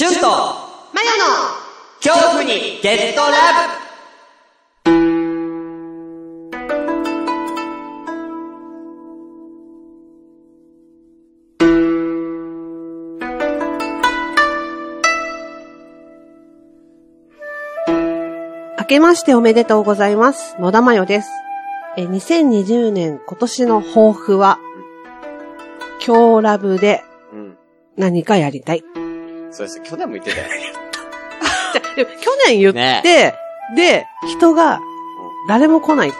シュンとマヨの恐怖にゲットラ明けましておめでとうございます。野田マヨです。え、2020年今年の抱負は、今日ラブでブうん。何かやりたい。そうです。去年も言ってたよ。じゃ、でも去年言って、で、人が誰も来ないって、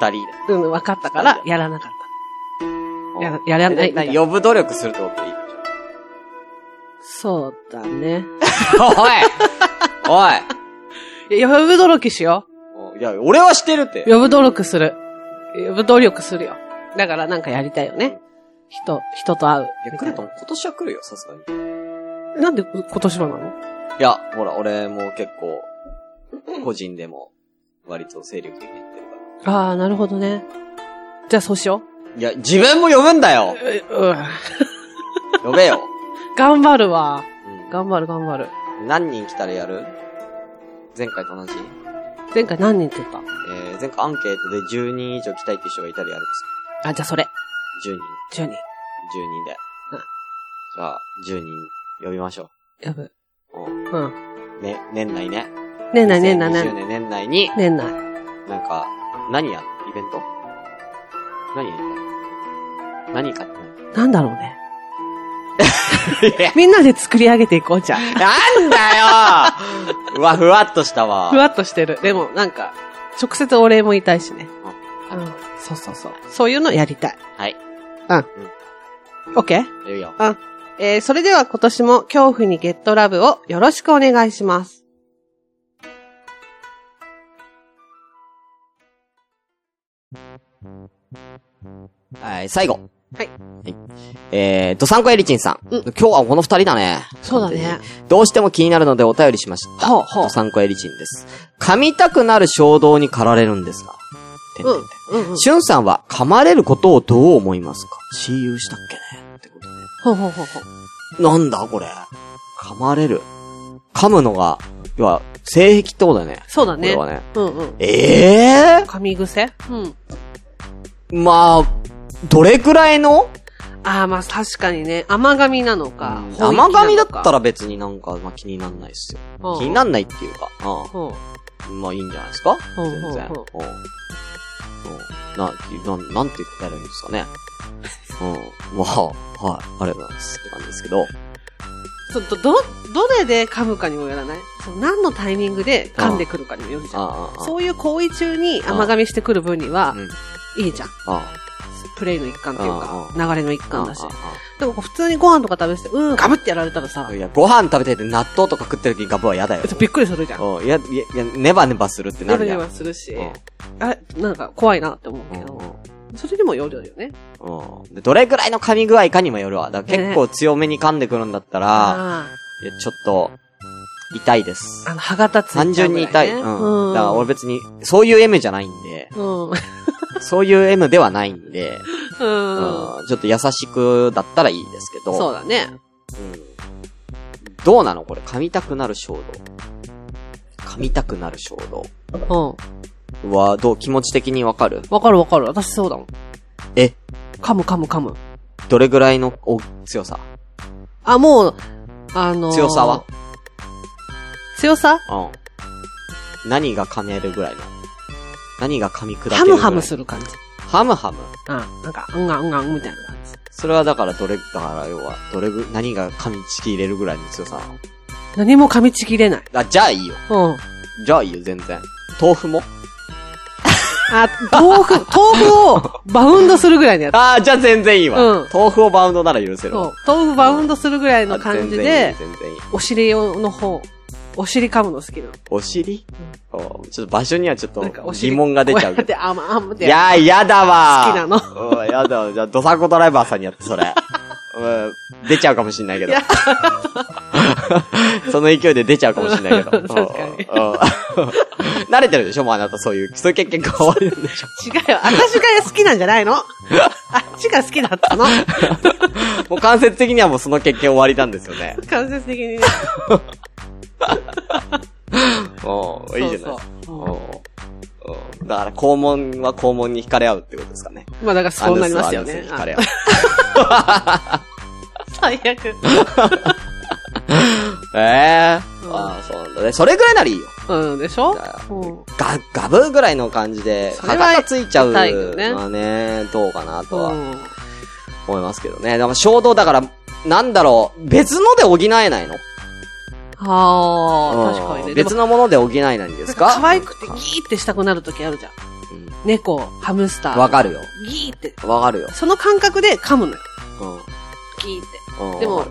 二人うん、分かったから、やらなかっで。やらやらないえな呼ぶ努力するってこといい？た。そうだね。おいいや呼ぶ努力しよおいいや、俺はしてるってう。。呼ぶ努力する。呼ぶ努力するよ。だからなんかやりたいよね。人、人と会う。いや、来ると思う今年は来るよ、さすがに。なんで今年はなの？いや、ほら、俺も結構、個人でも、割と精力的にやってるかああ、なるほどね。じゃあそうしよら。いや、自分も呼ぶんだよう。うん。呼べよ。頑張るわ。うん頑張る頑張る。何人来たらやる？前回と同じ？前回何人って言った？えー、前回アンケートで10人以上来たいっていう人がいたらやるんですあ、じゃあそれ。か ?10 人。10人。10人で。うんじゃあ、10人呼びましょ呼ぶ。う。うん。うん。ね、年内ね。年内年内2020年内。年年内に、年内。なんか、何やるイベント？何やりたい？何かってなんだろうね。何みんなで作り上げていこうじゃん。なんだよ うわ、ふわっとしたわ。ふわっとしてる。でも、なんか、直接お礼も言いたいしね。うん。そうそうそう。そういうのやりたい。はい。オッケー言うよ。えー、それでは今年も恐怖にゲットラブをよろしくお願いします。はい、最後。はい。えー、ドサンコエリチンさん。うん今日はこの二人だね。そうだね。どうしても気になるのでお便りしました。ほうほうドサンコエリチンです。噛みたくなる衝動に駆られるんですが。てんてんてんうんうん。しゅんさんは噛まれることをどう思いますか？私有したっけね。ほうほうほうほう。なんだこれ。噛まれる。噛むのが、要は、性癖ってことだね。そうだね。これはね。うんうん。ええ噛み癖？うん。まあ、どれくらいの？ああ、まあ確かにね。甘噛みなのか。甘噛みだったら。ら別になんか、まあ気になんないっすよ。うん気になんないっていうか、あほうあまあいいんじゃないですか？全然。うんな、な、なんて言ったらいいんですかね。うん。まあ、はい。ありがとうございます。って感じですけど。ちょっと、ど、どれで噛むかにもよらない？そう何のタイミングで噛んでくるかにもよるじゃん。そういう行為中に甘噛みしてくる分にはう、ん。いいじゃん。あプレイの一環っていうあか、あ流れの一あ。環だしでも普通にご飯とか食べてて、うん、ガブってやられたらさいや、ご飯食べてて納豆とか食ってる時にガブは嫌だよ。びっくりするじゃん。うん。いや、いや、いやネバネバするってなネバネるじゃん。バするしうん、あれ、なんか怖いなって思ううんけど、それにもよるよね。うん。でどれくらいの噛み具合かにもよるわ。だから結構強めに噛んでくるんだったら、あいや、ちょっと、痛いですあ。。あの、歯型ついちゃう単純に痛い。うん。だから俺別に、そういう M じゃないんで、うん。うん。そういう M ではないんで、うん。うんちょっと優しくだったらいいですけど。そうだね。うん。どうなの？これ、噛みたくなる衝動。噛みたくなる衝動。うん。は、どう？気持ち的にわかる？わかるわかる。私そうだもん。え、噛む噛む噛む。どれぐらいのお強さ？あ、もう、あのー強さは？強さ？うん。何が兼ねるぐらいの？何が噛み砕けるぐらいハムハムする感じ。ハムハムうん。なんか、うんがんうんがんみたいな感じ。それはだからどれ、だから要は、どれぐ、何が噛みちぎれるぐらいの強さなの？何も噛みちぎれない。あ、じゃあいいよ。うん。じゃあいいよ、全然。豆腐も？あ、豆腐、豆腐をバウンドするぐらいのやつ。ああ、じゃあ全然いいわ。うん豆腐をバウンドなら許せるわ。そう。豆腐バウンドするぐらいの感じあ全然いいで、全然いい。お尻用の方、お尻噛むの好きなの。お尻、おちょっと場所にはちょっと疑問が出ちゃう。いやー、やだわー。好きなのうん、やだわ。じゃあ、ドサコドライバーさんにやって、それ。うん、出ちゃうかもしんないけど。その勢いで出ちゃうかもしんないけど。確かにうんうん慣れてるでしょ？もうあなたそういう、そういう経験が終わりなんでしょ？違うよ。私が好きなんじゃないの？あっちが好きだったの？もう間接的にはもうその経験終わりなんですよね。間接的にね。おーいいじゃないですか。おだから、肛門は肛門に惹かれ合うってことですかね。まあだからそうなりますよね。惹かれ合う。最悪。え えー。うんああ、そうなんだね。それぐらいならいいよ。うん、でしょ？ガ、ガブぐらいの感じで、は歯がついちゃうのはね、どうかなとはうん思いますけどね。でも衝動だから、なんだろう、別ので補えないのはあ、確かにね。別のもので補えないんですか？可愛くてギーってしたくなるときあるじゃん。猫、ハムスター。わかるよ。ギーって。わかるよ。その感覚で噛むのよ。うん。ギーって。うんでも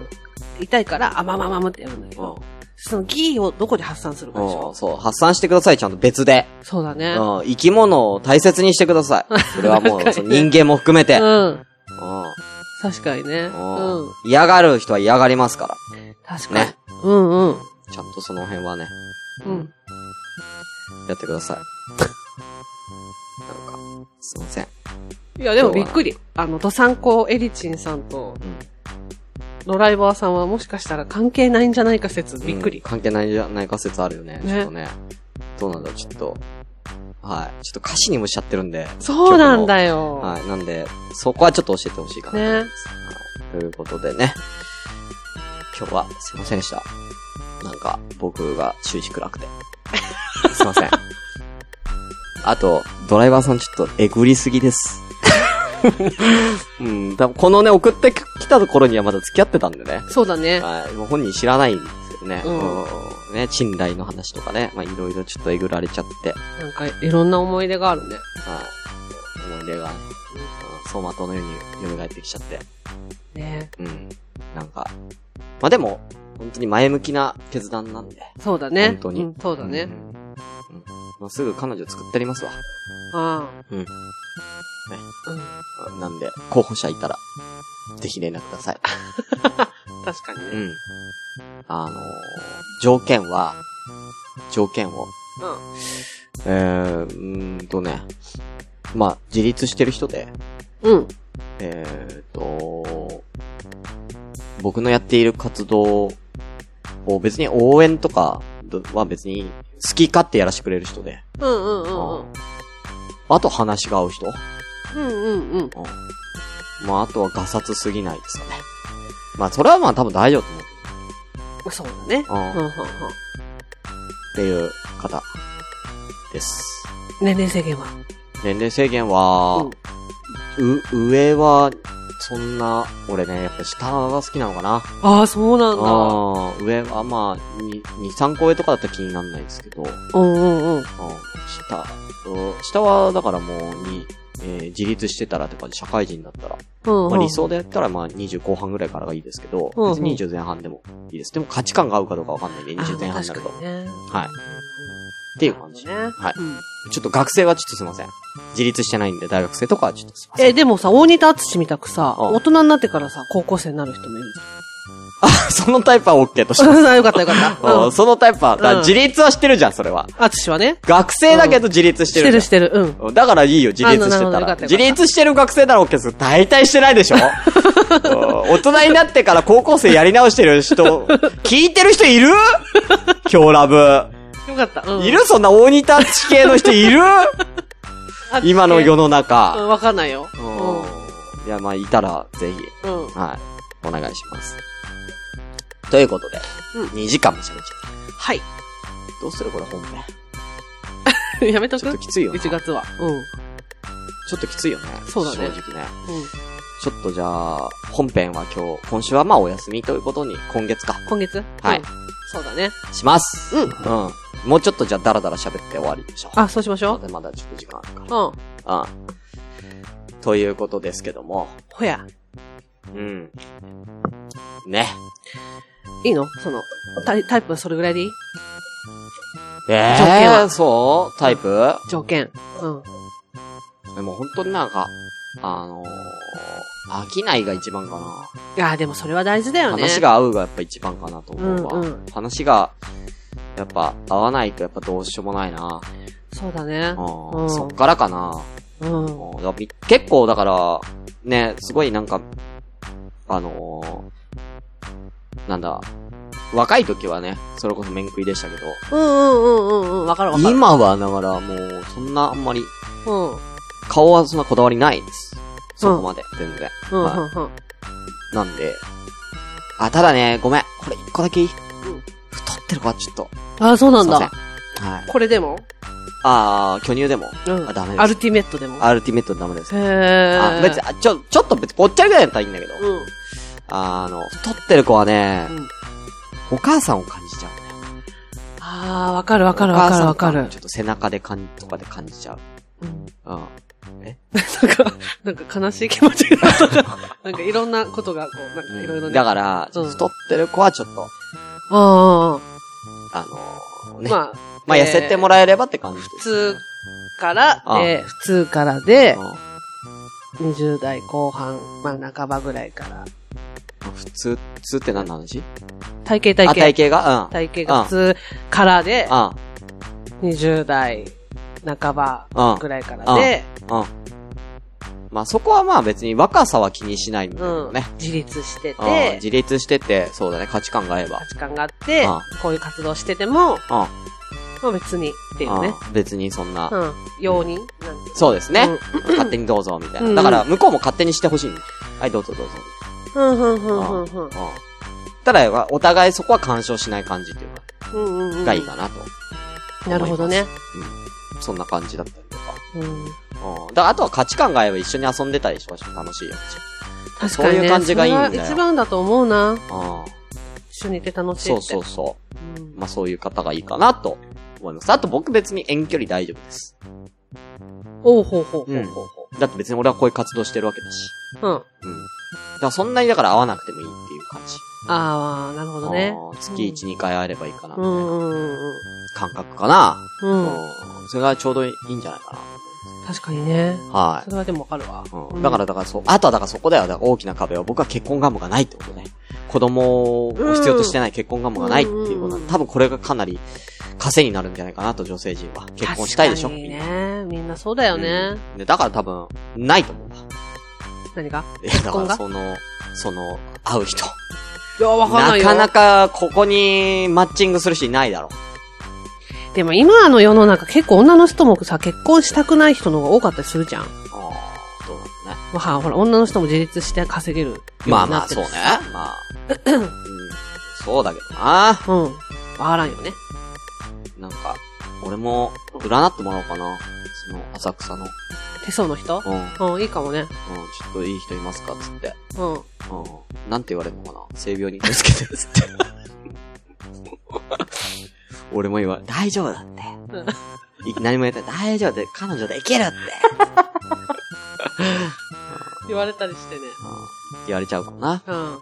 痛いから、あままままってやるんだけど。そのギーをどこで発散するかでしょ？うん、そう、発散してください、ちゃんと別で。そうだね。うん、生き物を大切にしてください。それはもう、人間も含めて。ううん。ん。確かにね。うん。嫌がる人は嫌がりますから。確かに。ねうんうん。ちゃんとその辺はね、うん。やってください。なんか、すいません。いや、でもびっくり。あの、ドサンコエリチンさんと、うん。ドライバーさんはもしかしたら関係ないんじゃないか説、びっくりうん。関係ないんじゃないか説あるよね。ねちょっとね。どうなんだろう、ちょっと。はい。ちょっと歌詞にもしちゃってるんで。そうなんだよ。はい。なんで、そこはちょっと教えてほしいかなと思いねます。はい。ということでね。今日はすいませんでした。なんか、僕が終始暗くて。すいません。あと、ドライバーさんちょっとえぐりすぎです。うん、多分このね、送ってきたところにはまだ付き合ってたんでね。そうだね。はい。もう本人知らないんですけどね。うんうんね、賃貸の話とかね。まあ、いろいろちょっとえぐられちゃって。なんか、いろんな思い出があるね。はい。思い出が、うん、走馬灯のように蘇ってきちゃって。ねうん。なんか。まあ、でも、本当に前向きな決断なんで。そうだね。本当に。うんそうだね。うん。うんまあ、すぐ彼女作ってありますわ。あうん。あ。うん。なんで、候補者いたら、ぜひ連絡ください。確かにね。うん。あのー、条件は、条件を、えー、うーんとね、まあ、自立してる人で、うん。うん。えーと、僕のやっている活動を別に応援とかは別に好き勝手やらせてくれる人で、うんうんうんうん。あと話が合う人うんうんうん。うん。まあ、あとはガサツすぎないですかね。まあ、それはまあ多分大丈夫と思う。そうだね。うんうんうんうん。っていう方です。年齢制限は？年齢制限は、う、上は、そんな、俺ね、やっぱ下が好きなのかな。ああ、そうなんだ。上はまあ、に、2、3個上とかだったら気にならないですけど、うんうんうん。うん下、うん下はだからもう、に、えー自立してたらとかで社会人だったら、うんうん。まあ理想でやったらまあ20後半ぐらいからがいいですけど、うんうん別に20前半でもいいです。でも価値観が合うかどうかわかんないんで、20前半になると。ね。はい。っていう感じ。ね。はいうんちょっと学生はちょっとすいません。自立してないんで、大学生とかはちょっと。え、でもさ、大仁田敦みたくさ、うん大人になってからさ、高校生になる人もいるじ あ、そのタイプは OK としてます。ゃん。よかったよかった。うんそのタイプは、だ自立はしてるじゃん、それは。敦はね。学生だけど自立ししててるじゃん。るしてる。うん。うんだからいいよ、自立してたら。自立してる学生なら OK ですけど、大体してないでしょうん大人になってから高校生やり直してる人、聞いてる人いる？今日ラブ。よかった。うん。いる？そんな大仁田地系の人いる？今の世のう中。ん、わかんないよ。うん。いや、まあ、いたら、ぜひ、うん。うん。はい、お願いします。ということで、うん2時間も喋っちゃっはい。た。どうするこれ本編。やめとく？ちょっときついよな。1月は。うん。ちょっときついよね。そうだね正直ね。うん。ちょっとじゃあ、本編は今日、今週はまあお休みということに、今月か、今月？はいうんそうだね。します。うんうん。もうちょっとじゃあダラダラ喋って終わりでしょう。あ、そうしましょまだまだちょっと時間あるかう。うん。ら。うん。ということですけども、ほや。うん。ね。いいの？その、タイタイプはそれぐらいでいい？え条件は？ー、そう？タイプ？条件。うん。でも本当になんか、あのー、飽きないが一番かな。いや、でもそれは大事だよね。話が合うがやっぱ一番かなと思うわ。うんうん話が、やっぱ合わないとやっぱどうしようもないな。そうだね。うんうんそっからかな。うん。結構だから、ね、すごいなんか、あのーなんだ、若い時はね、それこそ面食いでしたけど、うんうんうんうんうん。わかるわかる。今はだからもう、そんなあんまり、うん。うん顔はそんなこだわりないです。そこまで、全然。うんはいうん。なんで、あ、ただね、ごめん。これ一個だけいい、太ってる子はちょっと。あ、そうなんすいません。だ。はい。これでも？あー、巨乳でも。うんあ、ダメです。アルティメットでも？アルティメットダメです。へー。あ、別に、あちょ、ちょっと別にぽっちゃりぐらいだったらいいんだけど、うん。あの、太ってる子はね、うんお母さんを感じちゃうね。あー、わかるわかるわかるわかるお母さん感。ちょっと背中で感じ、とかで感じちゃう。うんうん。なんか、なんか悲しい気持ちがあったから なんかいろんなことがこう、なんかいろいろね。だから、うん太ってる子はちょっと、ああ、あのーね。まあ、まあ、痩せてもらえればって感じです。普通からあで、普通からで、うん20代後半、まあ半ばぐらいから。普通、普通って何の話？体型あ、体型。体型が？うん。体型が普通からで、あ20代半ばうんぐらいからで、うん。まあそこはまあ別に若さは気にしないんだけうん。自立してうんて、自立してて、そうだね、価値観が合えば。価値観があってうん、こういう活動してても、うん。まあ別にっていうね。うん別にそんな。うん。容認？そうですね。勝手にどうぞ、みたいうんな。だから、向こうも勝手にしてほしいんだはい、どうぞどうぞ。うん、うん、うん、うん、うん。うんただ、お互いそこは干渉しない感じっていうか、うんうんうん。がいいかなと。なるほどね。うん。そんな感じだったりとか。うん。うん。だあとは価値観が合えば一緒に遊んでたりしましょう。楽しいよ。確かにね。そういう感じがいいんだよ一番だと思うな。うん。一緒にいて楽しい。そうそうそう。うん。まあそういう方がいいかなと思います。あと僕別に遠距離大丈夫です。おうほうほうほううんほうほだって別に俺はこういう活動してるわけだし。う。うん。うん。だからそんなにだから会わなくてもいいっていう感じ。ああ、なるほどね。月1、2回会えればいいかな、みたいうんなうんうん感覚かな。うん。ううん。ん。それがちょうどいいんじゃないか確かにね。な。はいそ。れはでもわかるわ。うん。だから、だからそう、あとはだからそこだよ。だから大きな壁は僕は結婚願望がないってことね。子供を必要としてない結婚願望がないっていうこと多分これがかなり稼になるんじゃないかなと、女性陣は。結婚したいでしょみんな。ね。みんなそうだよね。うんで、だから多分、ないと思うわ。何が？いやだからその、その、会う人。いや、わかんなよ。ないかなかここにマッチングする人いないだろ。でも今の世の中結構女の人もさ、結婚したくない人の方が多かったりするじゃん。ああ、どうなんだね。まあ、ほら、女の人も自立して稼げるまあまあ、そうね。まあ。うん、そうだけどな。うん。わからんよね。なんか、俺も、占ってもらおうかな。その、浅草の。手相の人？うん。うん、うん、いいかもね。ちょっといい人いますか？つって。うん。うん。なんて言われるのかな？性病に気をつけてるつって。俺も言わ、大丈夫だって。い何も言ってない大丈夫で、彼女できるって。言われたりしてね。うん。言われちゃうかもな。うん。うん。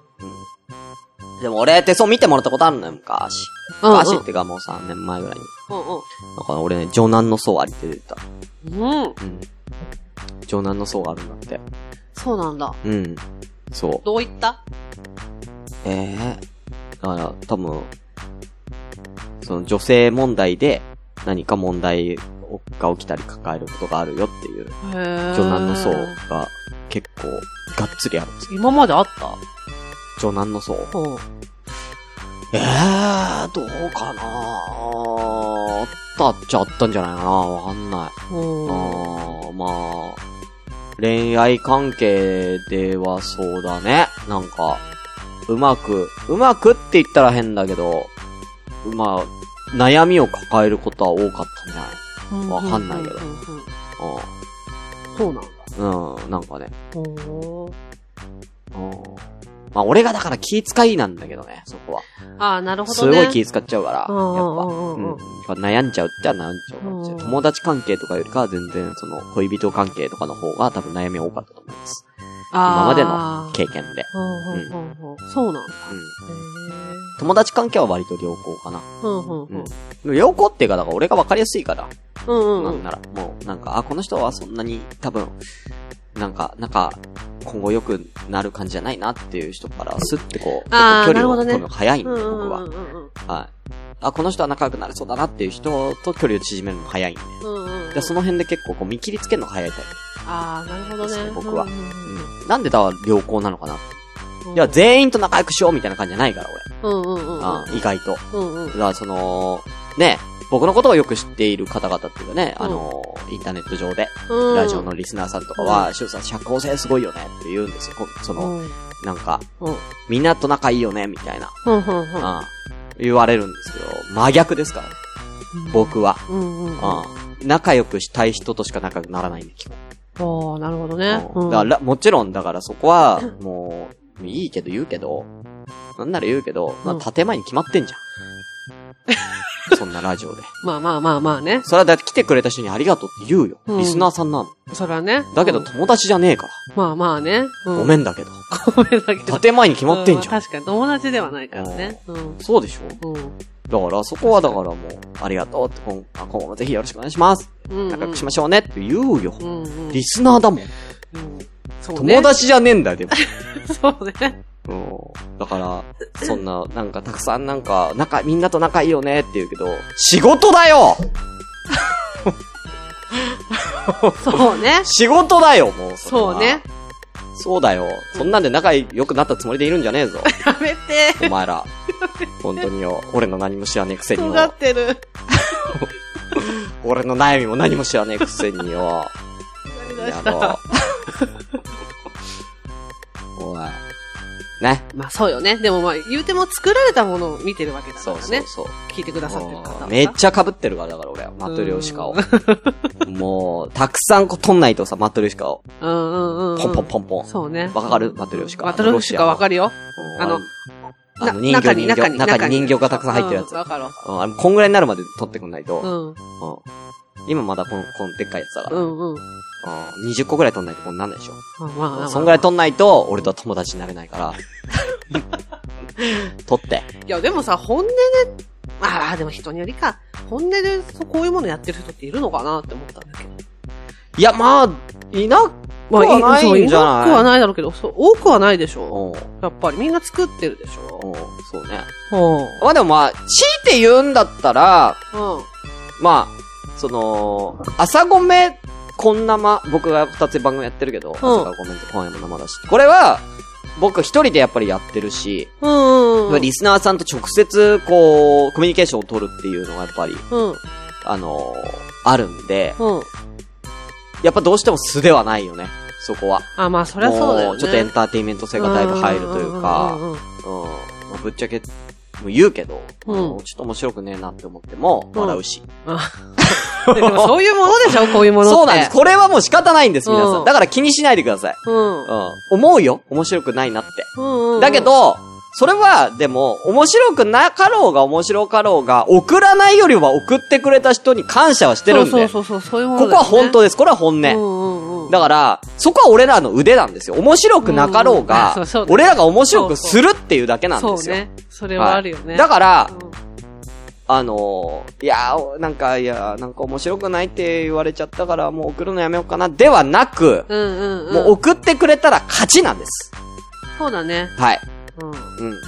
でも俺、手相見てもらったことあるのよ、昔。うんうん昔ってかもう3年前ぐらいに。うんだから俺ね、長男の層ありって出てた。うん。うん。うん。長男の層があるんだって。そうなんだ。うん。そう。どういった？ええだから、多分、その女性問題で何か問題が起きたり抱えることがあるよっていう、へー長男の層が結構がっつりあるんですよ。今まであった？長男の層うん。ええどうかなあったっちゃあったんじゃないかなわかんない。うん。あーまあ、恋愛関係ではそうだね。なんか、うまく、うまくって言ったら変だけど、まあ、悩みを抱えることは多かったんじゃない？わかんないけどうんそうなんだ。うん、うん、なんかね。まあ、俺がだから気遣いなんだけどね、そこは。ああ、なるほどね。すごい気遣っちゃうから、やっぱ。うん悩んじゃうっちゃ悩んじゃうかもしれない。うん友達関係とかよりかは全然、その、恋人関係とかの方が多分悩み多かったと思います。今までの経験で。うんそうなんだ。うん。へ友達関係は割と良好かな。ーうんうんうん。うん。良好っていうか、だから俺が分かりやすいから。うんうんうん。なんなら、もう、なんか、あ、この人はそんなに、多分、なんか、なんか、今後良くなる感じじゃないなっていう人から、スッてこう、あ距離を取るのが早いんで、うんうん僕はうん。うんうん。はい。あ、この人は仲良くなれそうだなっていう人と距離を縮めるのも早いんで。うんうんうん。で、その辺で結構こう見切りつけるのが早いタイああ、なるほどね。僕はうんうん。なんでだ良好なのかな。うんいや、全員と仲良くしようみたいな感じじゃないから、俺。うんうんうんうん。あ意外と。うんうんだ。からその、ね、僕のことをよく知っている方々っていうかね、うんあの、インターネット上で、うん。ラジオのリスナーさんとかは、シュウさん社交性すごいよねって言うんですよ。こその、うん。なんか、うん。みんなと仲いいよね、みたいな、うんうんうん。うん言われるんですけど、真逆ですからね、僕は。うんうんうん。うん仲良くしたい人としか仲良くならないんで、基本。おー、なるほどね。うんだから、もちろん、だからそこは、もう、いいけど言うけど、なんなら言うけど、まうんあ、建前に決まってんじゃん。そんなラジオで。まあまあまあまあね。それはだって来てくれた人にありがとうって言うよ。うんリスナーさんなの。それはね。だけどうん友達じゃねえから。まあまあね。うんごめんだけど。ごめんだけど。建前に決まってんじゃん。う確かに友達ではないからね。うん。そうでしょ？うん。だから、そこはだからもう、ありがとうって、今あ今後もぜひよろしくお願いします。うん。仲良くしましょうねって言うよ。うんうん。リスナーだもん。うん。そうね。友達じゃねえんだよ、でも。そうね。うん。だから、そんな、なんかたくさんなんか、仲、みんなと仲いいよねって言うけど、仕事だよ そうね。仕事だよ、もうそうね。そうだよ。そんなんで仲良くなったつもりでいるんじゃねえぞ。やめて。お前ら。本当によ。俺の何も知らねえくせによ。尖ってる。俺の悩みも何も知らねえくせによ。出した。お い。ね。まあそうよね。でもまあ言うても作られたものを見てるわけだからね。そうそう。聞いてくださってる方はめっちゃ被ってるから、だから俺は。マトリョーシカを。もう、たくさんこう取んないとさ、マトリョーシカを。うんうんうん。ポンポンポンポン。そうね。わかる？マトリョーシカ。マトリョーシカわかるよ。るあの、あの人形、人形、中に人形がたくさん入ってるやつ。うんわかるわ。うんこんぐらいになるまで取ってくんないと。うん。うん今まだこの、このでっかいやつだから。うんうん。うん20個ぐらい取んないとこんなんないでしょ。まあまあまあ。そんぐらい取んないと、俺とは友達になれないから。取って。いや、でもさ、本音で、ああ、でも人によりか。本音でそうこういうものやってる人っているのかなって思ったんだけど。いや、まあ、いなくまあ、はないそうんじゃない？なくはないだろうけど、そう、多くはないでしょ。うん。やっぱりみんな作ってるでしょ。うん、そうね。うん。まあでもまあ、強いて言うんだったら、うん。まあ、その、朝ごめ、こんなま、僕が二つ番組やってるけど、朝からごめんと今夜も生だし。これは、僕一人でやっぱりやってるし、うんうん。リスナーさんと直接、こう、コミュニケーションを取るっていうのがやっぱり、うん。あのーあるんで、うん。やっぱどうしても素ではないよね、そこは。あ、まあ、そりゃそうだよね。もちょっとエンターテインメント性がだいぶ入るというか、うん。まあ、ぶっちゃけ、言うけど、うんあのちょっと面白くねえなって思っても、うん笑うし。でもそういうものでしょこういうものって。そうなんです。これはもう仕方ないんです、皆さうんん。だから気にしないでください。うん。うん。思うよ。面白くないなって。うんうんうん。だけ、ど、それは、でも、面白くなかろうが面白かろうが、送らないよりは送ってくれた人に感謝はしてるんで。そうそうそうそう、いうものここは本当でです。これは本音。うんうんうん。だから、そこは俺らの腕なんですよ。面白くなかろうが、うんうんそうそう俺らが面白くするっていうだけなんですよ。そうね。それはあるよね。だから、うんあのーいやー、なんか、いやー、なんか面白くないって言われちゃったから、もう送るのやめようかな、ではなく、うんうんうん。もう送ってくれたら勝ちなんです。そうだね。はい。うん。うん。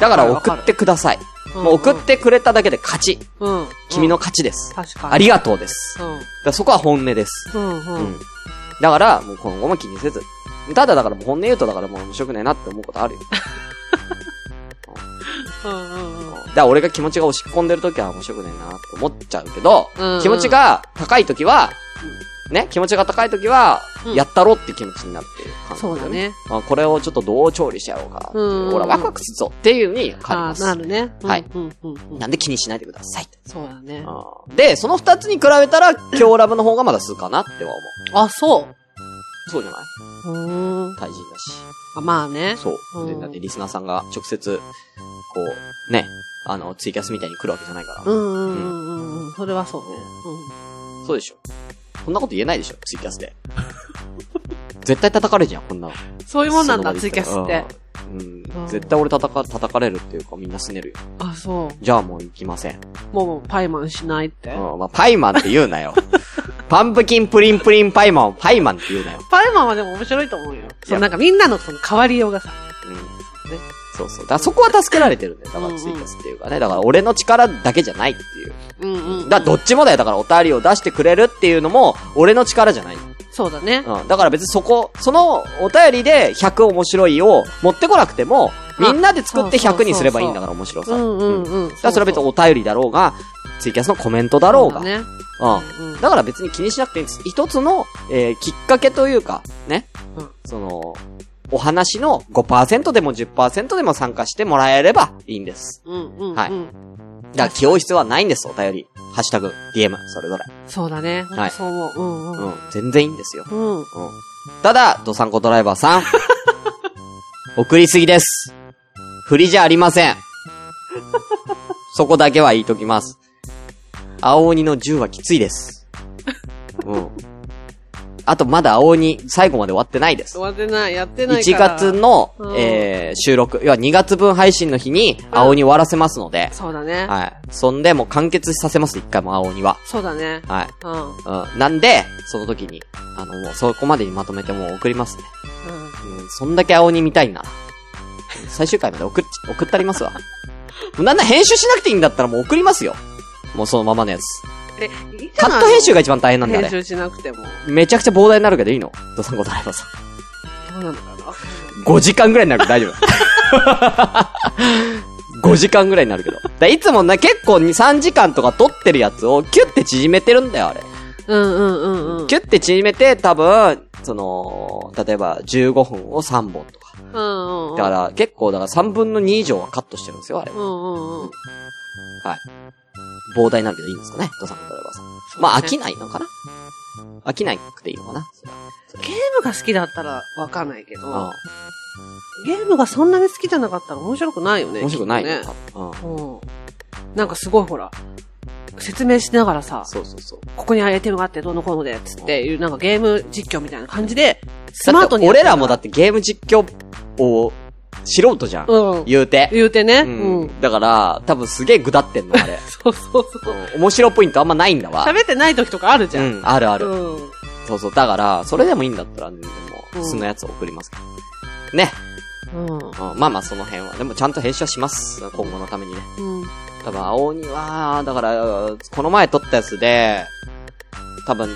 だから送ってください。うんもう送ってくれただけで勝ち。うん。君の勝ちです。確かに。ありがとうです。うん。らそこは本音です。うんう。うんん。だから、もう今後も気にせず。ただだからもう本音言うとだからもう面白くねえなって思うことあるよ。うんうんうん。だから俺が気持ちが押し込んでる時は面白くねえなって思っちゃうけど、うんうん気持ちが高い時は、ね、気持ちが高い時は、うんやったろって気持ちになってる感じ、そうだ。ね。あこれをちょっとどう調理しちゃおうか。うんうん俺はワクワクするぞっていう風に変わりああ、ます。なるね。うんはいうんうんうん。なんで気にしないでください。そうだね。で、その二つに比べたら、今日ラブの方がまだ数かなっては思う。あ、そう。そうじゃない？うーん。対人だし。あまあね。そう。で、うんだってリスナーさんが直接、こう、ね、あの、ツイキャスみたいに来るわけじゃないから。うんうんうんうんうん。それはそうね。そうでしょ。そんなこと言えないでしょ、ツイキャスで。絶対叩かれるじゃん、こんなの。うん。そういうもんなんだ、ツイキャスって。うん。う絶対俺叩か、叩かれるっていうかみんなすねるよ。あ、そう。じゃあもう行きません。もうパイマンしないって。うん。まあ、パイマンって言うなよ。パンプキンプリンプリンパイマンをパイマンって言うなよ。パイマンはでも面白いと思うよ。そう、なんかみんなのその変わりようがさ。うん。そうそう。だそこは助けられてるんだよ。だからツイキャスっていうかね。だから俺の力だけじゃないっていう。うんうん。だからどっちもだよ。だからお便りを出してくれるっていうのも、俺の力じゃない。そうだね。うん。だから別にそこ、そのお便りで100面白いを持ってこなくても、みんなで作って100にすればいいんだから面白さ。うんうんうん。だからそれは別にお便りだろうが、ツイキャスのコメントだろうが。そうだね。うん。うんだから別に気にしなくていいんです。一つの、えー、きっかけというか、ね。うんその、お話の5%でも10%でも参加してもらえればいいんです。うんうん。はいうんだから気負う必要はないんです、お便り。ハッシュタグ、DM、それぞれ。そうだね。はいそう思う。うんうん。うん。全然いいんですよ。うん。うん。ただ、ドサンコドライバーさん。送りすぎです。振りじゃありません。そこだけは言いときます。青鬼の銃はきついです。うん。あとまだ青鬼最後まで終わってないです終。わってない。やってない1から。月の、うんえー、収録、要は2月分配信の日に青鬼終わらせますので、そうだね。はい。そんでもう完結させます、一回も青鬼は。そうだね。はい。うん。うん。うん。なんで、その時に、あの、もうそこまでにまとめてもう送りますね。うん、そんだけ青鬼見たいんなら。最終回まで送っ、送ったりますわ。もうなんなら編集しなくていいんだったらもう送りますよ。もうそのままのやつ。え、いいじゃないカット編集が一番大変なんだ、あれ。編集しなくても。めちゃくちゃ膨大になるけどいいのドサンコドライバーさん。どうなのかな。5時間ぐらいになるけど大丈夫。5時間ぐらいになるけど。だいつもね、結構2、3時間とか撮ってるやつをキュッて縮めてるんだよ、あれ。うんうんうんうん。キュッて縮めて、多分、その、例えば15分を3本とか。うんうんうん。だから、結構、だから3分の2以上はカットしてるんですよ、あれ。うんうんうん。はい。膨大になるけどいいんですかね、ドサンコドライバーさん。まあ、飽きないのかな？飽きなくていいのかな？ゲームが好きだったらわかんないけど、うん。ゲームがそんなに好きじゃなかったら面白くないよね。面白くないねうん。なんかすごいほら、説明しながらさ、そうそうそう。ここにアイテムがあってどうのこうので、つっていうなんかゲーム実況みたいな感じで、スマートに。俺らもだってゲーム実況を、素人じゃん。うん。言うて。言うてね。ううん。ん。だから、多分すげえぐだってんの、あれ。そうそうそう。うん面白ポイントあんまないんだわ。喋ってない時とかあるじゃん。うん、あるある。うん。そうそう。だから、それでもいいんだったら、でもう、ん素のやつを送りますけど。ね。うん。うんまあまあ、その辺は。でも、ちゃんと編集はします。今後のためにね。うん。多分、青鬼は、だから、この前撮ったやつで、多分、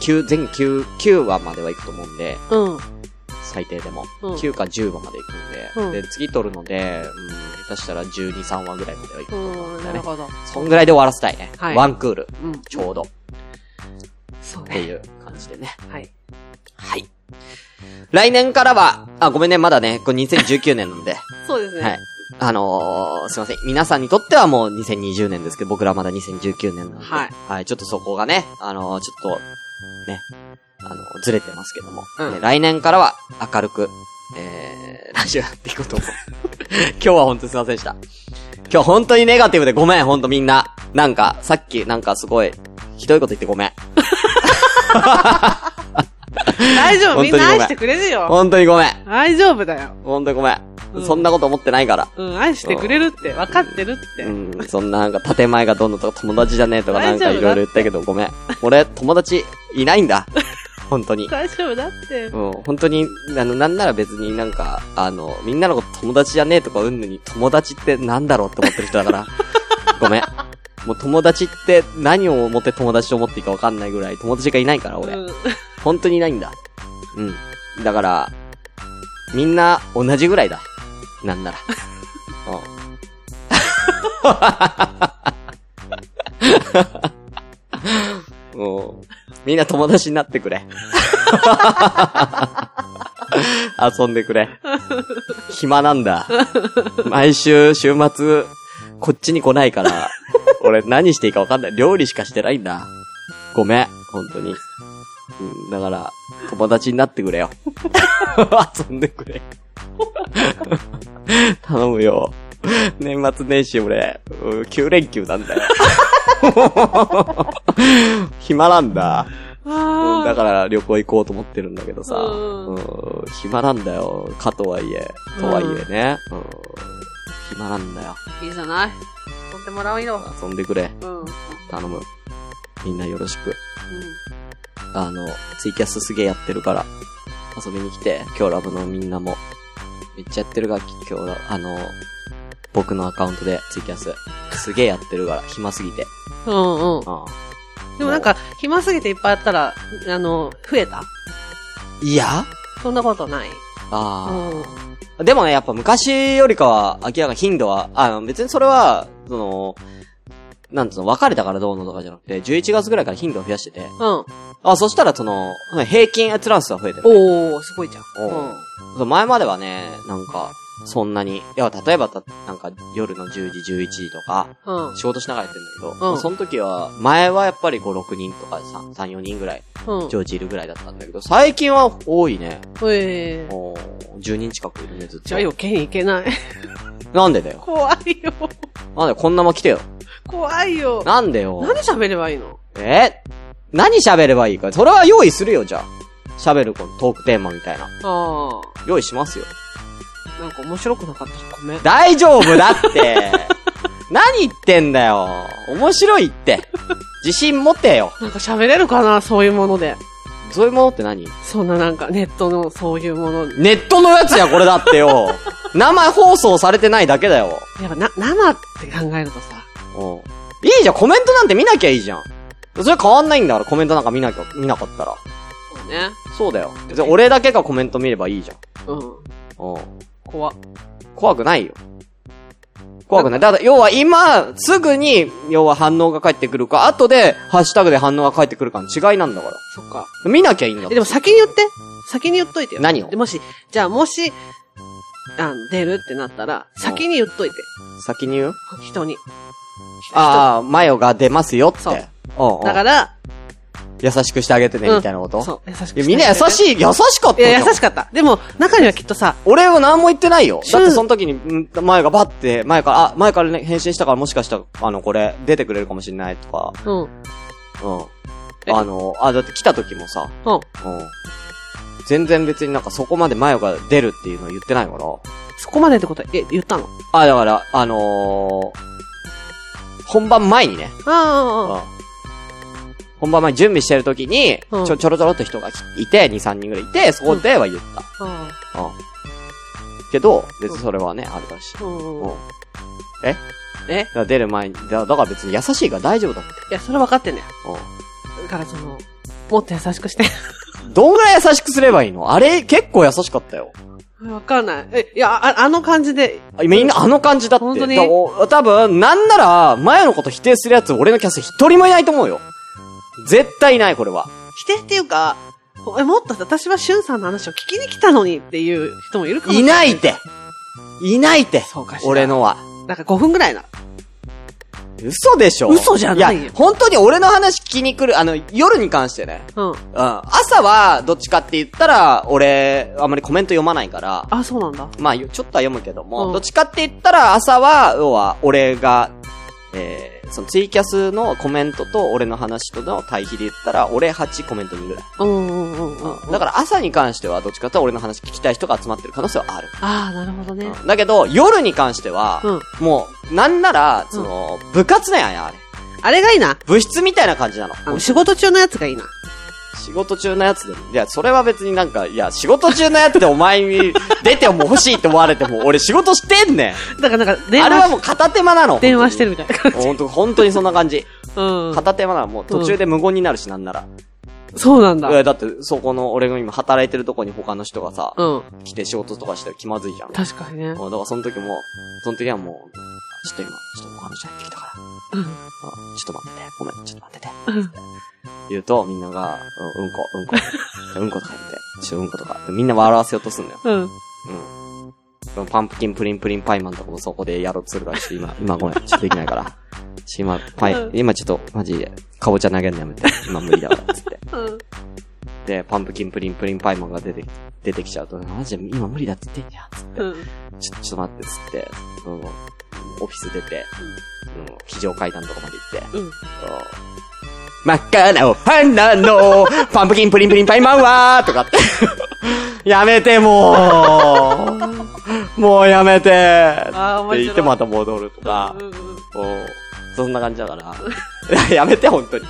き9、全9、9話までは行くと思うんで、うん。最低でも。うん9か10話まで行くんで、うんで、次撮るので、うん、下手したら12、3話ぐらいまでは行くと思うんうん。だよね。なるほど。そんぐらいで終わらせたいね。はいワンクール。うん。ちょうど。そうね。っていう感じでね。はい。はい。来年からは、あ、ごめんね、まだね、これ2019年なんで。そうですね。はい。あのー、すいません。皆さんにとってはもう2020年ですけど、僕らはまだ2019年なんで。はい。はい、ちょっとそこがね、あのー、ちょっと、ね、あの、ずれてますけども。うんね来年からは明るく、えー、ラジオやっていこうと思う。今日は本当にすいませんでした。今日本当にネガティブでごめん、本当みんな。なんか、さっきなんかすごい、ひどいこと言ってごめん。大丈夫、みんな愛してくれるよ。本当にごめん。大丈夫だよ。本当にごめん。うんそんなこと思ってないから。うん、愛してくれるって、分かってるって。うん、そんななんか建前がどんどんとか友達じゃねえとかなんかいろいろ言ったけどごめん。俺友達いないんだ。本当に。大丈夫だって。うん、本当に、あの、なんなら別になんか、あの、みんなのこと友達じゃねえとかうんぬに友達ってなんだろうって思ってる人だから。ごめん。もう友達って何を思って友達と思っていいかわかんないぐらい友達がいないから俺。うん。本当にいないんだ。うん。だから、みんな同じぐらいだ。なんなら。うん。もう、みんな友達になってくれ。遊んでくれ。暇なんだ。毎週、週末、こっちに来ないから、俺何していいかわかんない。料理しかしてないんだ。ごめん、本当に。うん、だから、友達になってくれよ。遊んでくれ。頼むよ。年末年始俺、うん9連休なんだよ。暇なんだ。だから旅行行こうと思ってるんだけどさ、うんうん暇なんだよ。かとはいえ、とはいえね。うん暇なんだよ。あ、いいじゃない。取ってもらうよ。遊んでくれ。うん。うん。頼む。みんなよろしく。あの、ツイキャスすげえやってるから、遊びに来て、今日ラブのみんなも、めっちゃやってるが、今日、あの、僕のアカウントでツイキャス。すげえやってるから、暇すぎて。うんうん。あでもなんか、暇すぎていっぱいやったら、あの、増えた？いや？そんなことないあうん。あ。でもね、やっぱ昔よりかは、明らかに頻度は、あの、別にそれは、その、なんつうの、別れたからどうのとかじゃなくて、11月ぐらいから頻度を増やしてて、うん。あ、そしたらその、平均閲覧数は増えてる。おー、すごいじゃん。おうん。前まではね、なんか、そんなに、いや、例えばた、なんか、夜の10時、11時とか、うん。仕事しながらやってんだけど、うんその時は、前はやっぱり5、6人とか3、3 4人ぐらい、うん。常時いるぐらいだったんだけど、最近は多いね。えー。おー10人近くいるね、ずっと。じゃあ余計にいけない。なんでだよ。怖いよ。なんでこんなもん来てよ。怖いよ。なんでよ。何喋ればいいの？え？何喋ればいいか。それは用意するよ、じゃあ。喋るこのトークテーマみたいな。あ用意しますよ。あ。なんか面白くなかったらごめん。大丈夫だって。何言ってんだよ。面白いって。自信持てよ。なんか喋れるかなそういうもので。そういうものって何？そんななんかネットのそういうもの。ネットのやつや、これだってよ。生放送されてないだけだよ。やっぱな、生って考えるとさ。うん。いいじゃん、コメントなんて見なきゃいいじゃん。それ変わんないんだから、コメントなんか見なきゃ、見なかったら。そうね。そうだよ。別に俺だけがコメント見ればいいじゃん。うん。うん。怖っ。怖くないよ。怖くない。だから、要は今、すぐに、要は反応が返ってくるか、後で、ハッシュタグで反応が返ってくるかの違いなんだから。そっか。見なきゃいいんだえ、でも先に言って。先に言っといてよ。何を？でもし、じゃあもし、あ出るってなったら、先に言っといて。先に言う？人に。ああ、マヨが出ますよって。そううんうんだから、優しくしてあげてね、うんみたいなこと？そう、優しくいやみんな優い。しい、優しかったいや、じゃん優しかった。でも、中にはきっとさ、俺は何も言ってないよ。だってその時に、ん前がバッて、前から、あ、前からね、返信したからもしかしたら、あの、これ、出てくれるかもしれないとか、うん。うん。え？あの、あ、だって来た時もさ、うん。うん。全然別になんかそこまでマヨが出るっていうのは言ってないから。そこまでってこと？え、言ったの？あ、だから、あのー、本番前にね、ああ、ああ、うん本番前に準備してる時に、うんちょ、ちょろちょろっと人がいて、2、3人ぐらいいて、そこでは言った。あうん。けど、別にそれはね、あるだし。あ。うんうん。うん。だえ？から出る前に、だだから別に優しいから大丈夫だって。いや、それ分かってんね。うだからその、もっと優しくして。ん。どんぐらい優しくすればいいの？あれ、結構優しかったよ。わかんない。え、いや、ああの感じで、あみんなあの感じだって。本当に？多分、なんなら、前のこと否定するやつ、俺のキャス一人もいないと思うよ。絶対いない、これは。否定っていうか、え、もっと私はしゅんさんの話を聞きに来たのにっていう人もいるかもしいれな。ないいって。いないって。そうかしら。俺。のは。なんか5分ぐらいな。嘘でしょ嘘じゃないよいや、本当に俺の話聞きに来る、あの、夜に関してね。うん。うん。朝は、どっちかって言ったら、俺、あんまりコメント読まないから、あ、そうなんだ。まあ、ちょっとは読むけども、うんどっちかって言ったら、朝は、要は、俺が、えー、そのツイキャスのコメントと俺の話との対比で言ったら、俺8コメント2ぐらい。うんうんうんうん。うん。だから朝に関しては、どっちかって言ったら俺の話聞きたい人が集まってる可能性はある。ああ、なるほどね。うんだけど、夜に関しては、うん。もう、なんなら、その、部活なんやね、あれ。あれがいいな。部室みたいな感じなの。あの、仕事中のやつがいいな。仕事中のやつでも。いや、それは別になんか、いや、仕事中のやつでお前に出ても欲しいって思われても、俺仕事してんねん。だからなんか、電あれは話、もう片手間なの。電話してるみたいな感じ。ほんと、本当にそんな感じ。うん。片手間なの。もう途中で無言になるし、なんなら。そうなんだい。や、だって、そこの、俺が今働いてるとこに他の人がさ、うん。来て仕事とかして気まずいじゃん。確かにね。うんだからその時も、その時はもう、ちょっと今、ちょっとお話入ってきたから。うん。あちょっと待ってて、ごめん、ちょっと待ってて。うん言うと、みんなが、うん、うんこ、うんこ、うんことか言って、ちょ、うんことか。みんな笑わせようとすんだよ。うん。うん。そのパンプキンプリンプリンパイマンとかもそこでやろうとするから、ちょっと今、今ごめん、ちょっとできないから。ちょ今、パイう、ん今ちょっと、マジで、かぼちゃ投げるのやめて。今無理だから、つって。うん。で、パンプキンプリンプリンパイマンが出て、出てきちゃうと、マジで今無理だって言ってんじゃん、つって。うん。ちょ、ちょっと待って、つって、うん、オフィス出て、うん、非常階段とかまで行って、うん。真っ赤なお花の パンプキンプリンプリンパイマンはとかって。やめてもう もうやめてって言ってまた戻るとかう、んそんな感じだから。いややめて、本当に。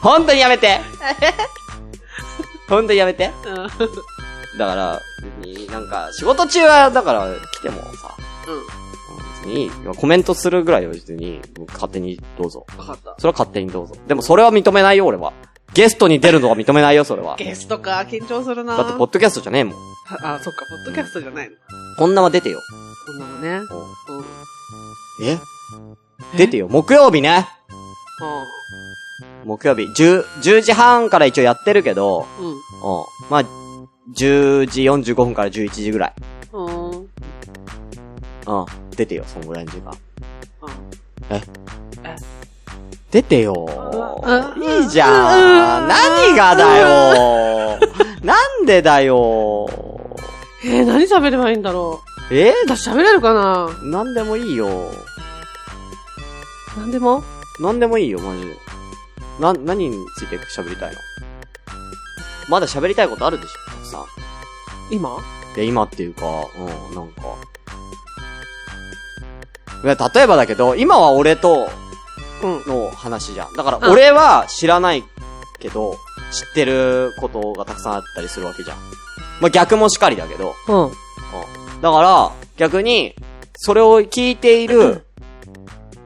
本当にやめて本当にやめてうん。だから、なんか、仕事中は、だから、来てもさ、うん。にコメントするぐらいは別に、勝手にどうぞ。わかった。それは勝手にどうぞ。でもそれは認めないよ、俺は。ゲストに出るのは認めないよ、それは。ゲストか、緊張するなだって、ポッドキャストじゃねえもん。あ、そっか、ポッドキャストじゃないの。こんなは出てよ。こんなのね。うんうん。うん。え？出てよ。木曜日ね。木曜日。10、10時半から一応やってるけど、うん。うん。まあ、10時45分から11時ぐらい。うん。うん。うん。出てよ、そんぐらいの時間。え？出てようんいいじゃん何がだよ なんでだよえー、何喋ればいいんだろえ？う。私喋れるかな？なんでもいいよ。なんでも？なんでもいいよ、マジで。な、何について喋りたいの？まだ喋りたいことあるでしょたくさん。今？いや、今っていうか、うん、なんか。いや、例えばだけど、今は俺とうん。の話じゃん。だから、うん俺は知らないけど、知ってることがたくさんあったりするわけじゃん。まあ、逆もしかりだけど。うん。うん。だから、逆に、それを聞いている、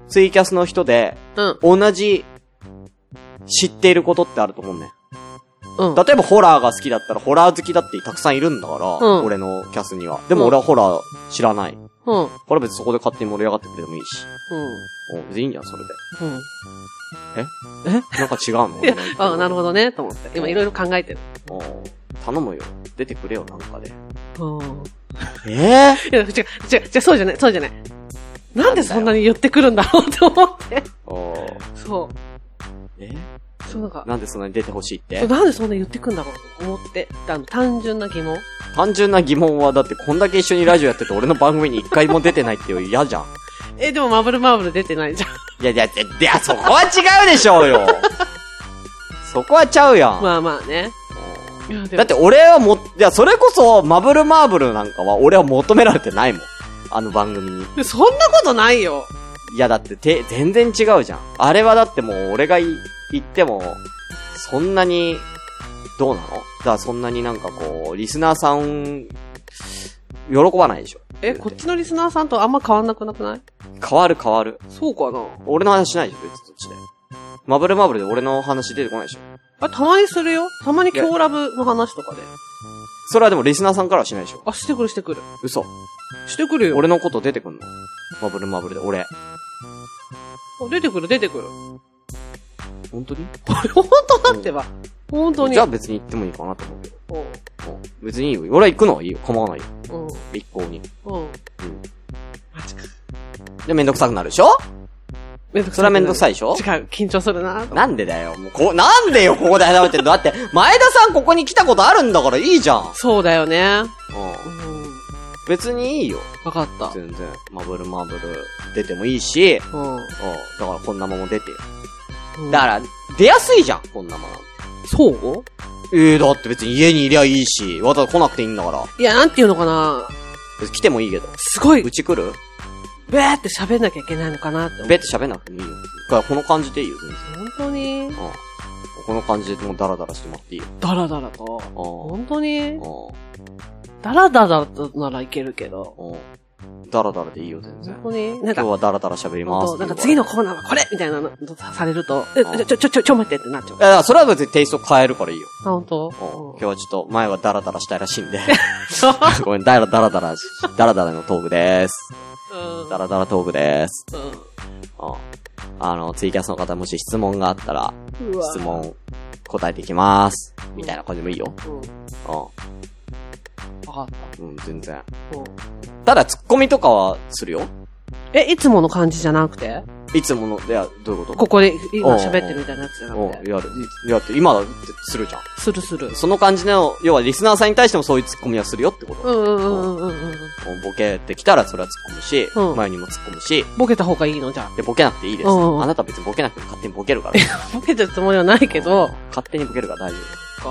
ツイキャスの人で、うん。同じ、知っていることってあると思うね。うん。例えばホラーが好きだったら、ホラー好きだってたくさんいるんだから、うん俺のキャスには。でも俺はホラー知らない。うん。うん。これは別にそこで勝手に盛り上がってくれてもいいし。うん。お別にいいんじゃん、それで。うん。なんか違うの？いや、あなるほどね、と思って。今いろいろ考えてる。ど。頼むよ。出てくれよ、なんかで。うん。ええいや、違う、違う、違う、そうじゃない、そうじゃない。なんでそんなに言ってくるんだろうって思って。おそう。え？そうなんか、なんでそんなに出てほしいって？そうなんでそんな言ってくんだろうと思って。あの、単純な疑問。単純な疑問は、だってこんだけ一緒にラジオやってて俺の番組に一回も出てないって嫌じゃん。え、でもマブルマーブル出てないじゃん。いやいや、いや、そこは違うでしょうよ。そこはちゃうやん。まあまあね。だって俺はも、いや、それこそ、マブルマーブルなんかは俺は求められてないもん。あの番組に。そんなことないよ。いや、だって、て、全然違うじゃん。あれはだってもう、俺がい言っても、そんなに、どうなの？だからそんなになんかこう、リスナーさん、喜ばないでしょ。え、こっちのリスナーさんとあんま変わんなくなくない？変わる変わる。そうかな俺の話しないでしょ、別にそっちで。マブルマーブルで俺の話出てこないでしょ。あ、たまにするよ。たまに今日ラブの話とかで。それはでもリスナーさんからはしないでしょ。あ、してくるしてくる。嘘。してくるよ。俺のこと出てくんの？マブルマーブルで、俺。あ出てくる出てくる。本当に？本当だってば。本当に。じゃあ別に行ってもいいかなと思うけど。うん。うん別にいいよ。俺は行くのはいいよ。構わないよ。うん。一向に。うん。うん。マジか。で、めんどくさくなるでしょ？めんどくそれはめんどくさい。いでしょ？違う、緊張するな。なんでだよ。もう、こう、なんでよ、ここで謝ってんの？だって、前田さんここに来たことあるんだからいいじゃん。うん。そうだよね。うん。別にいいよ。わかった。全然。マブルマブル出てもいいし、うん。うん。だからこんなもんも出てよ。うんだから、出やすいじゃん、こんなもん。そう？ええだって別に家にいりゃいいし、わざわざ来なくていいんだから。いや、なんていうのかな。別に来てもいいけど。すごい、うち来る？べーって喋んなきゃいけないのかなって。べって喋んなくてもいいよ。だからこの感じでいいよ。本当に？うん。この感じでもうダラダラしてもらっていいよ。ダラダラと。うん。本当に？うん。ダラダラとならいけるけど。うん。ダラダラでいいよ、全然。本当に？なんか今日、はダラダラ喋ります。なんか次のコーナーはこれみたいなのされると、え、ちょ、ちょ、ちょ、ちょ、ちょ、待ってってなっちゃう。いや、それは別にテイスト変えるからいいよ。あ、本ん今日はちょっと、前はダラダラしたいらしいんで。ごめん、ダラダラダラ、ダラダラのトークでーす。うん。ダラダラトークでーす。ううん。あの、ツイキャスの方もし質問があったら、ん。うわ質。問答えていきます。みたいな感じでもいいよ。うん。うわかった。ん。うん、全然。うん。ただ、ツッコミとかはするよ。え、いつもの感じじゃなくて？いつもの、いや、どういうこと？ここで今喋ってるみたいなやつじゃなうん、くて。やる。やって、今だってするじゃん。するする。その感じの、要はリスナーさんに対してもそういうツッコミはするよってこと。うんうんうんうんうんうん。ボケてきたらそれは突っ込むし、うん前にも突っ込むし、ボケた方がいいの？じゃで、ボケなくていいです。うんうんあなた別にボケなくても勝手にボケるから。あ。ボケてるつもりはないけど、勝手にボケるから大丈か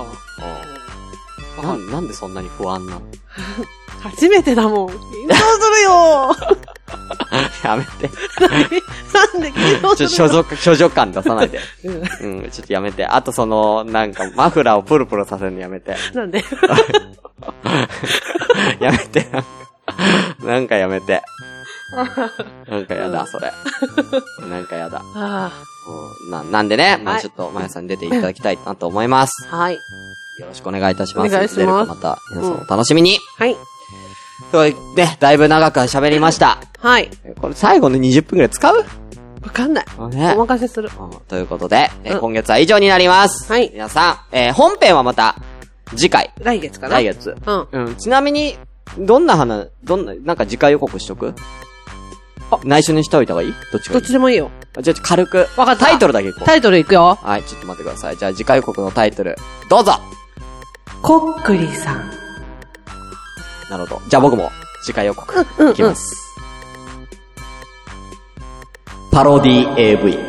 夫。うん。なん、なんでそんなに不安なの？初めてだもん。緊張するよ やめて。なんで緊張ちょ、する所属、所属感出さないで。うんうん、ちょっとやめて。あとその、なんか、マフラーをプルプルさせるのやめて。なんで？やめて。なんかやめて。なんかやだ、それ。なんかやだ。な、なんでね、まはいあちょっと、まやさんに出ていただきたいなと思います。あ。はい。よろしくお願いいたします。お願いしますまた、皆さんお楽しみに。はい。というね、だいぶ長く喋りました。はい。これ最後の20分くらい使う？わかんない。ねお任せする。うんということで、えーうん今月は以上になります。はい皆さん、えー本編はまた、次回、来月かな？来。月。うん。うん、ちなみに、どんな花、どんな、なんか次回予告しとく？あ、内緒にしておいた方がいい？どっちがどい？いっちでもいいよ。じゃあ軽く。わかったタイトルだけいこう。タイトルいくよ。はい、ちょっと待ってください。じゃあ次回予告のタイトル、どうぞこっくりさん。なるほど。じゃあ僕も、次回予告、いきます。パロディ AV。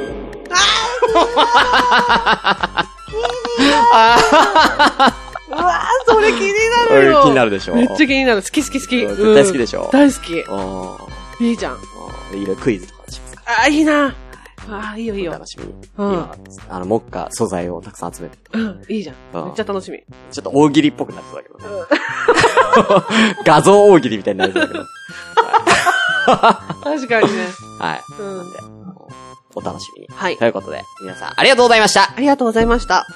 うわー、それ気になるよ。気になるでしょめっちゃ気になる。好き好き好き。うん絶対好きでしょうん大好き。うんいいじゃん。うんいろいろクイズとかしますかあー、いいな。あー、いいよいいよ楽。しみに。うん今、あの、目下素材をたくさん集めて。うん、いいじゃん。うんめっちゃ楽しみ。ちょっと大喜利っぽくなってたけどね。画像大喜利みたいになるんだけど。確かにね。はい。うんお楽しみに。はいということで、皆さんありがとうございました。ありがとうございました。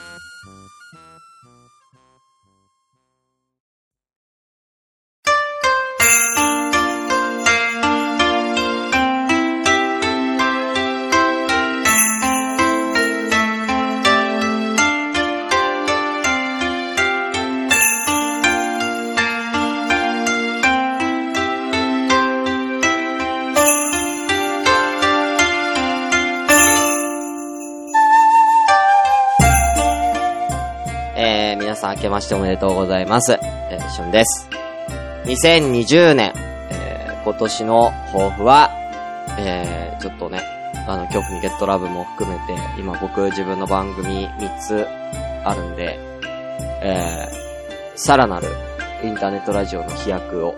明けましておめでとうございます。えー、しゅんです。2020年、えー、今年の抱負は、えー、ちょっとね、あの、恐怖にゲットラブも含めて、今僕自分の番組3つあるんで、えー、さらなるインターネットラジオの飛躍を、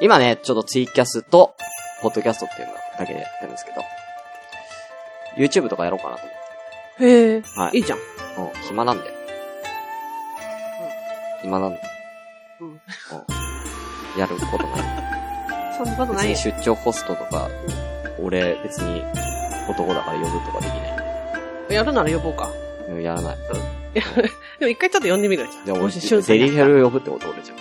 今ね、ちょっとツイキャスと、ポッドキャストっていうのだけでやってるんですけど、YouTube とかやろうかなと思って。へえ。はいいいじゃん。うん、暇なんで。暇なんで。うんうんやることない。そんなこと別ないよ。に出張ホストとか、俺別に男だから呼ぶとかできない。やるなら呼ぼうか。うんやらない。でも一回ちょっと呼んでみるじゃん。じゃあ俺、デ。リヘル呼ぶってこと俺じゃん。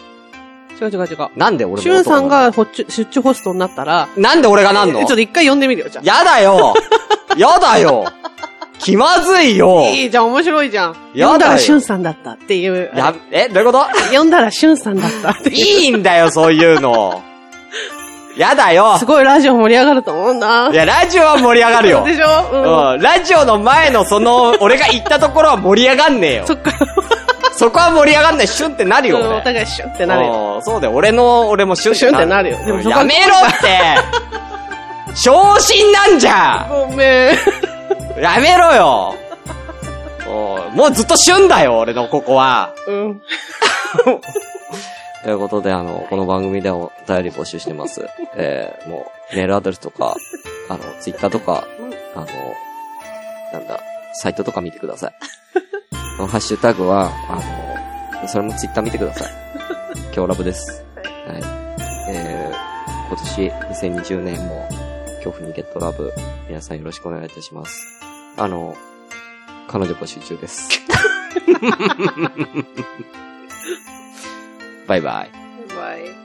違う違う違う。なんで俺もシュンさんがほっち出張ホストになったら、のなんで俺がなんの？ちょっと一回呼んでみるよ、じゃあ。やだよやだよ気まずいよいいじゃん、面白いじゃん。やだよ呼んだらシュンさんだったっていう。や、え、どういうこと？呼んだらシュンさんだったっていう。いいんだよ、そういうの。やだよすごいラジオ盛り上がると思うんだ。いや、ラジオは盛り上がるよ。でしょ？うん。うん、ラジオの前のその、俺が行ったところは盛り上がんねえよ。そっか。そこは盛り上がんない、シュンってなるよ、うんお俺。互いシュンってなるよ。うんそうだよ、俺の、俺もシュンシュンってなるよでもそこはうんやめろって 昇進なんじゃごめん。んやめろよ うんもうずっとシュンだよ、俺のここは。うん。ということで、あの、この番組ではお便り募集してます。えー、もう、メールアドレスとか、あの、ツイッターとか、あの、なんだ、サイトとか見てください。ハッシュタグは、あの、それもツイッター見てください。今日ラブです。はい。えー、今年2020年も、恐怖にゲットラブ、皆さんよろしくお願いいたします。あの、彼女募集中です。バイバイ。バイ。